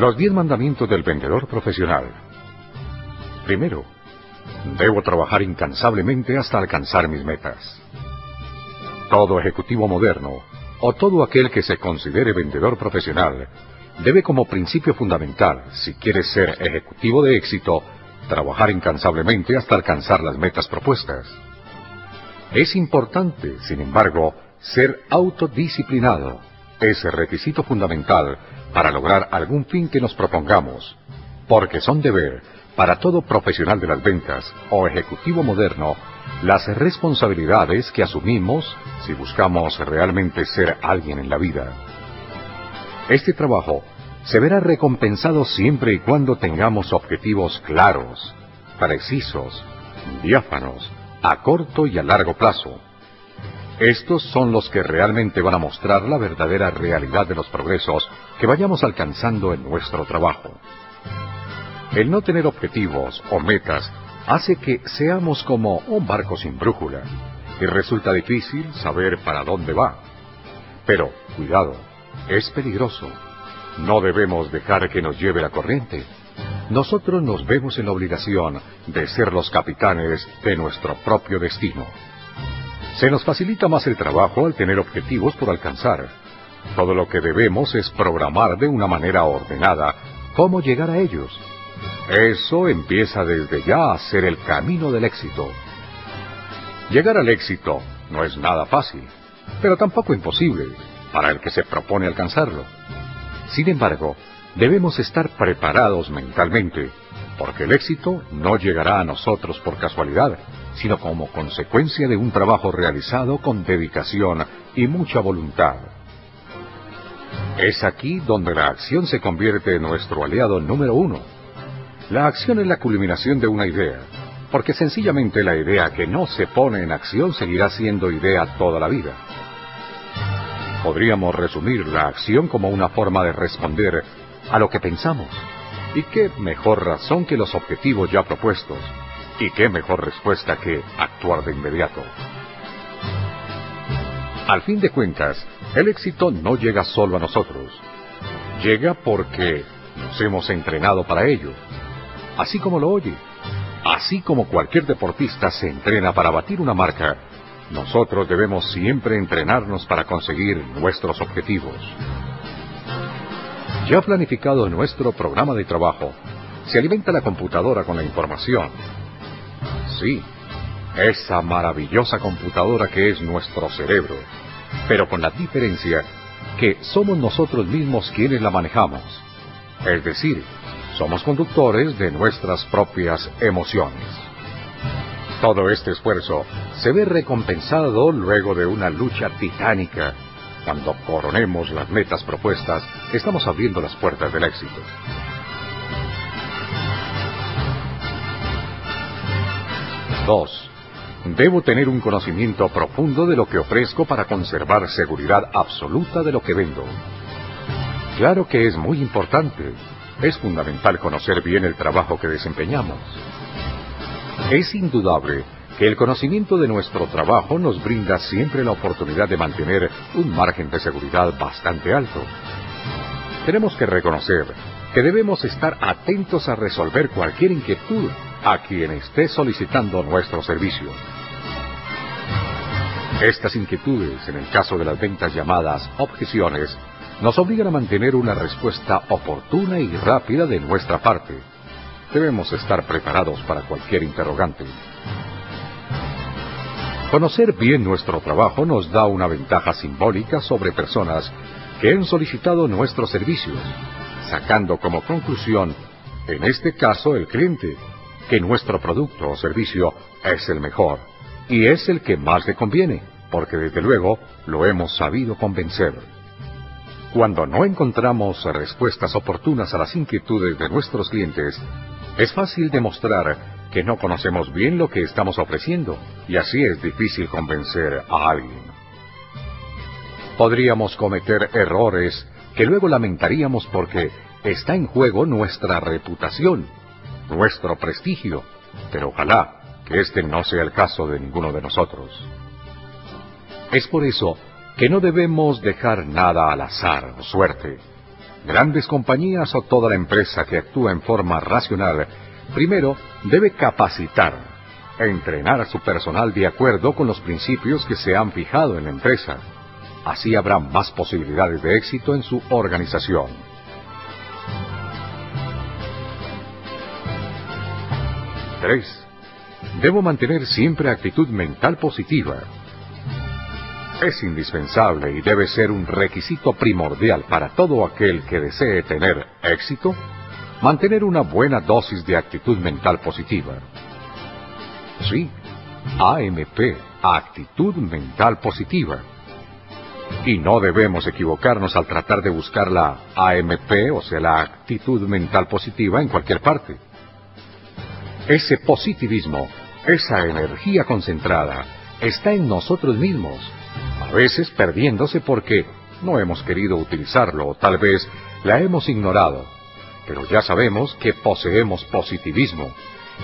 Los diez mandamientos del vendedor profesional. Primero, debo trabajar incansablemente hasta alcanzar mis metas. Todo ejecutivo moderno, o todo aquel que se considere vendedor profesional, debe como principio fundamental, si quiere ser ejecutivo de éxito, trabajar incansablemente hasta alcanzar las metas propuestas. Es importante, sin embargo, ser autodisciplinado. Es requisito fundamental para lograr algún fin que nos propongamos, porque son deber para todo profesional de las ventas o ejecutivo moderno las responsabilidades que asumimos si buscamos realmente ser alguien en la vida. Este trabajo se verá recompensado siempre y cuando tengamos objetivos claros, precisos, diáfanos, a corto y a largo plazo. Estos son los que realmente van a mostrar la verdadera realidad de los progresos que vayamos alcanzando en nuestro trabajo. El no tener objetivos o metas hace que seamos como un barco sin brújula y resulta difícil saber para dónde va. Pero, cuidado, es peligroso. No debemos dejar que nos lleve la corriente. Nosotros nos vemos en la obligación de ser los capitanes de nuestro propio destino. Se nos facilita más el trabajo al tener objetivos por alcanzar. Todo lo que debemos es programar de una manera ordenada cómo llegar a ellos. Eso empieza desde ya a ser el camino del éxito. Llegar al éxito no es nada fácil, pero tampoco imposible para el que se propone alcanzarlo. Sin embargo, debemos estar preparados mentalmente, porque el éxito no llegará a nosotros por casualidad, sino como consecuencia de un trabajo realizado con dedicación y mucha voluntad. Es aquí donde la acción se convierte en nuestro aliado número uno. La acción es la culminación de una idea, porque sencillamente la idea que no se pone en acción seguirá siendo idea toda la vida. Podríamos resumir la acción como una forma de responder a lo que pensamos. ¿Y qué mejor razón que los objetivos ya propuestos? ¿Y qué mejor respuesta que actuar de inmediato? Al fin de cuentas, el éxito no llega solo a nosotros. Llega porque nos hemos entrenado para ello. Así como lo oye. Así como cualquier deportista se entrena para batir una marca, nosotros debemos siempre entrenarnos para conseguir nuestros objetivos. Ya planificado nuestro programa de trabajo, se alimenta la computadora con la información Sí, esa maravillosa computadora que es nuestro cerebro, pero con la diferencia que somos nosotros mismos quienes la manejamos. Es decir, somos conductores de nuestras propias emociones. Todo este esfuerzo se ve recompensado luego de una lucha titánica. Cuando coronemos las metas propuestas, estamos abriendo las puertas del éxito. 2. Debo tener un conocimiento profundo de lo que ofrezco para conservar seguridad absoluta de lo que vendo. Claro que es muy importante. Es fundamental conocer bien el trabajo que desempeñamos. Es indudable que el conocimiento de nuestro trabajo nos brinda siempre la oportunidad de mantener un margen de seguridad bastante alto. Tenemos que reconocer que debemos estar atentos a resolver cualquier inquietud a quien esté solicitando nuestro servicio. Estas inquietudes, en el caso de las ventas llamadas objeciones, nos obligan a mantener una respuesta oportuna y rápida de nuestra parte. Debemos estar preparados para cualquier interrogante. Conocer bien nuestro trabajo nos da una ventaja simbólica sobre personas que han solicitado nuestros servicios, sacando como conclusión, en este caso, el cliente, que nuestro producto o servicio es el mejor y es el que más le conviene. porque desde luego lo hemos sabido convencer. Cuando no encontramos respuestas oportunas a las inquietudes de nuestros clientes, es fácil demostrar que no conocemos bien lo que estamos ofreciendo y así es difícil convencer a alguien. Podríamos cometer errores que luego lamentaríamos porque está en juego nuestra reputación, nuestro prestigio, pero ojalá que este no sea el caso de ninguno de nosotros. Es por eso que no debemos dejar nada al azar o suerte. Grandes compañías o toda la empresa que actúa en forma racional, primero debe capacitar, entrenar a su personal de acuerdo con los principios que se han fijado en la empresa. Así habrá más posibilidades de éxito en su organización. 3. Debo mantener siempre actitud mental positiva. Es indispensable y debe ser un requisito primordial para todo aquel que desee tener éxito mantener una buena dosis de actitud mental positiva. Sí, AMP, actitud mental positiva. Y no debemos equivocarnos al tratar de buscar la AMP, o sea, la actitud mental positiva en cualquier parte. Ese positivismo, esa energía concentrada, está en nosotros mismos, a veces perdiéndose porque no hemos querido utilizarlo o tal vez la hemos ignorado pero ya sabemos que poseemos positivismo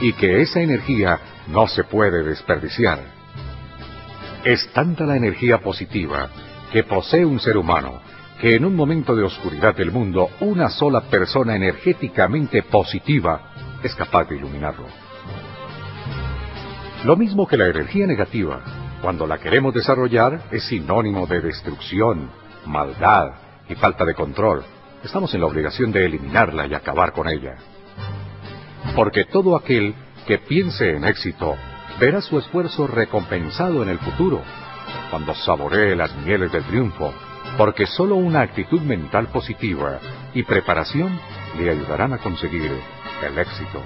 y que esa energía no se puede desperdiciar. Es tanta la energía positiva que posee un ser humano que en un momento de oscuridad del mundo una sola persona energéticamente positiva es capaz de iluminarlo. Lo mismo que la energía negativa, cuando la queremos desarrollar, es sinónimo de destrucción, maldad y falta de control estamos en la obligación de eliminarla y acabar con ella. Porque todo aquel que piense en éxito verá su esfuerzo recompensado en el futuro, cuando saboree las mieles del triunfo, porque solo una actitud mental positiva y preparación le ayudarán a conseguir el éxito.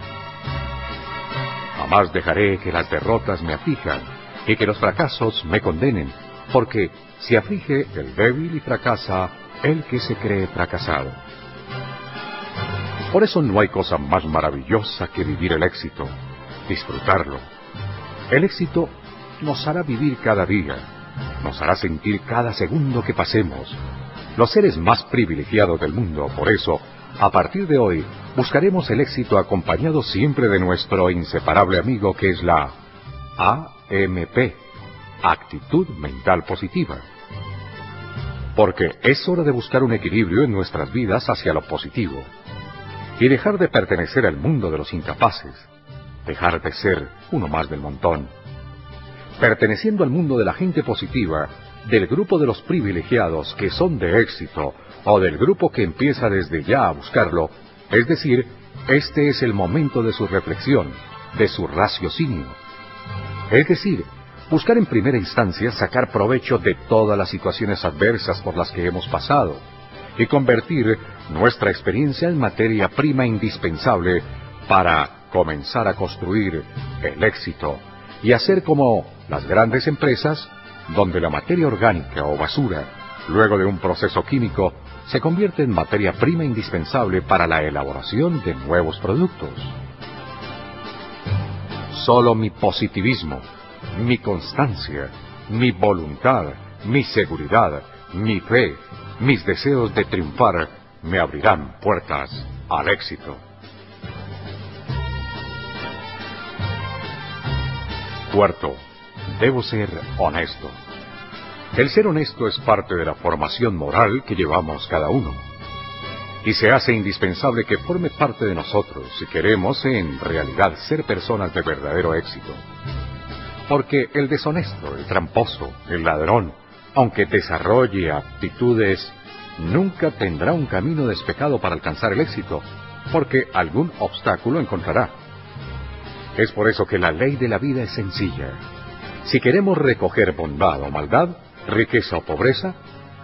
Jamás dejaré que las derrotas me aflijan y que los fracasos me condenen, porque si aflige el débil y fracasa, el que se cree fracasado. Por eso no hay cosa más maravillosa que vivir el éxito, disfrutarlo. El éxito nos hará vivir cada día, nos hará sentir cada segundo que pasemos. Los seres más privilegiados del mundo, por eso, a partir de hoy, buscaremos el éxito acompañado siempre de nuestro inseparable amigo que es la AMP, actitud mental positiva porque es hora de buscar un equilibrio en nuestras vidas hacia lo positivo y dejar de pertenecer al mundo de los incapaces, dejar de ser uno más del montón. Perteneciendo al mundo de la gente positiva, del grupo de los privilegiados que son de éxito o del grupo que empieza desde ya a buscarlo, es decir, este es el momento de su reflexión, de su raciocinio. Es decir, buscar en primera instancia sacar provecho de todas las situaciones adversas por las que hemos pasado y convertir nuestra experiencia en materia prima indispensable para comenzar a construir el éxito y hacer como las grandes empresas donde la materia orgánica o basura, luego de un proceso químico, se convierte en materia prima indispensable para la elaboración de nuevos productos. Solo mi positivismo, mi constancia, mi voluntad, mi seguridad, mi fe, mis deseos de triunfar me abrirán puertas al éxito. Cuarto, debo ser honesto. El ser honesto es parte de la formación moral que llevamos cada uno. Y se hace indispensable que forme parte de nosotros si queremos en realidad ser personas de verdadero éxito. Porque el deshonesto, el tramposo, el ladrón, aunque desarrolle aptitudes, nunca tendrá un camino despejado para alcanzar el éxito, porque algún obstáculo encontrará. Es por eso que la ley de la vida es sencilla. Si queremos recoger bondad o maldad, riqueza o pobreza,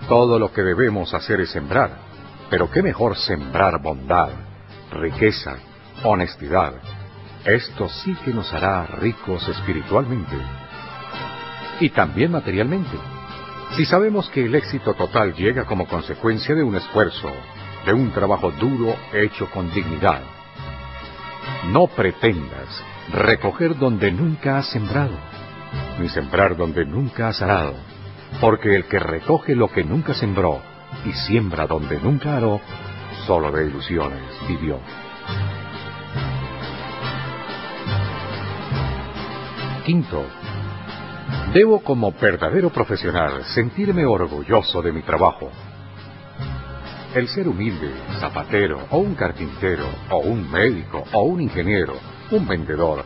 todo lo que debemos hacer es sembrar. Pero qué mejor sembrar bondad, riqueza, honestidad, esto sí que nos hará ricos espiritualmente. y también materialmente. Si sabemos que el éxito total llega como consecuencia de un esfuerzo, de un trabajo duro hecho con dignidad, no pretendas recoger donde nunca has sembrado, ni sembrar donde nunca has arado, porque el que recoge lo que nunca sembró y siembra donde nunca aró, solo de ilusiones vivió. Quinto, debo como verdadero profesional sentirme orgulloso de mi trabajo. El ser humilde, zapatero, o un carpintero, o un médico, o un ingeniero, un vendedor,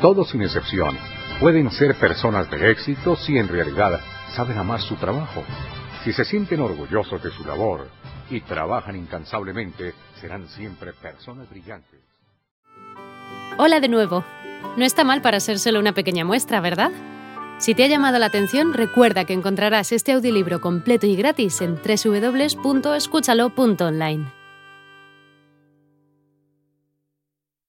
todos sin excepción, pueden ser personas de éxito si en realidad saben amar su trabajo. Si se sienten orgullosos de su labor y trabajan incansablemente, serán siempre personas brillantes. Hola de nuevo. No está mal para ser solo una pequeña muestra, ¿verdad? Si te ha llamado la atención, recuerda que encontrarás este audiolibro completo y gratis en www.escúchalo.online.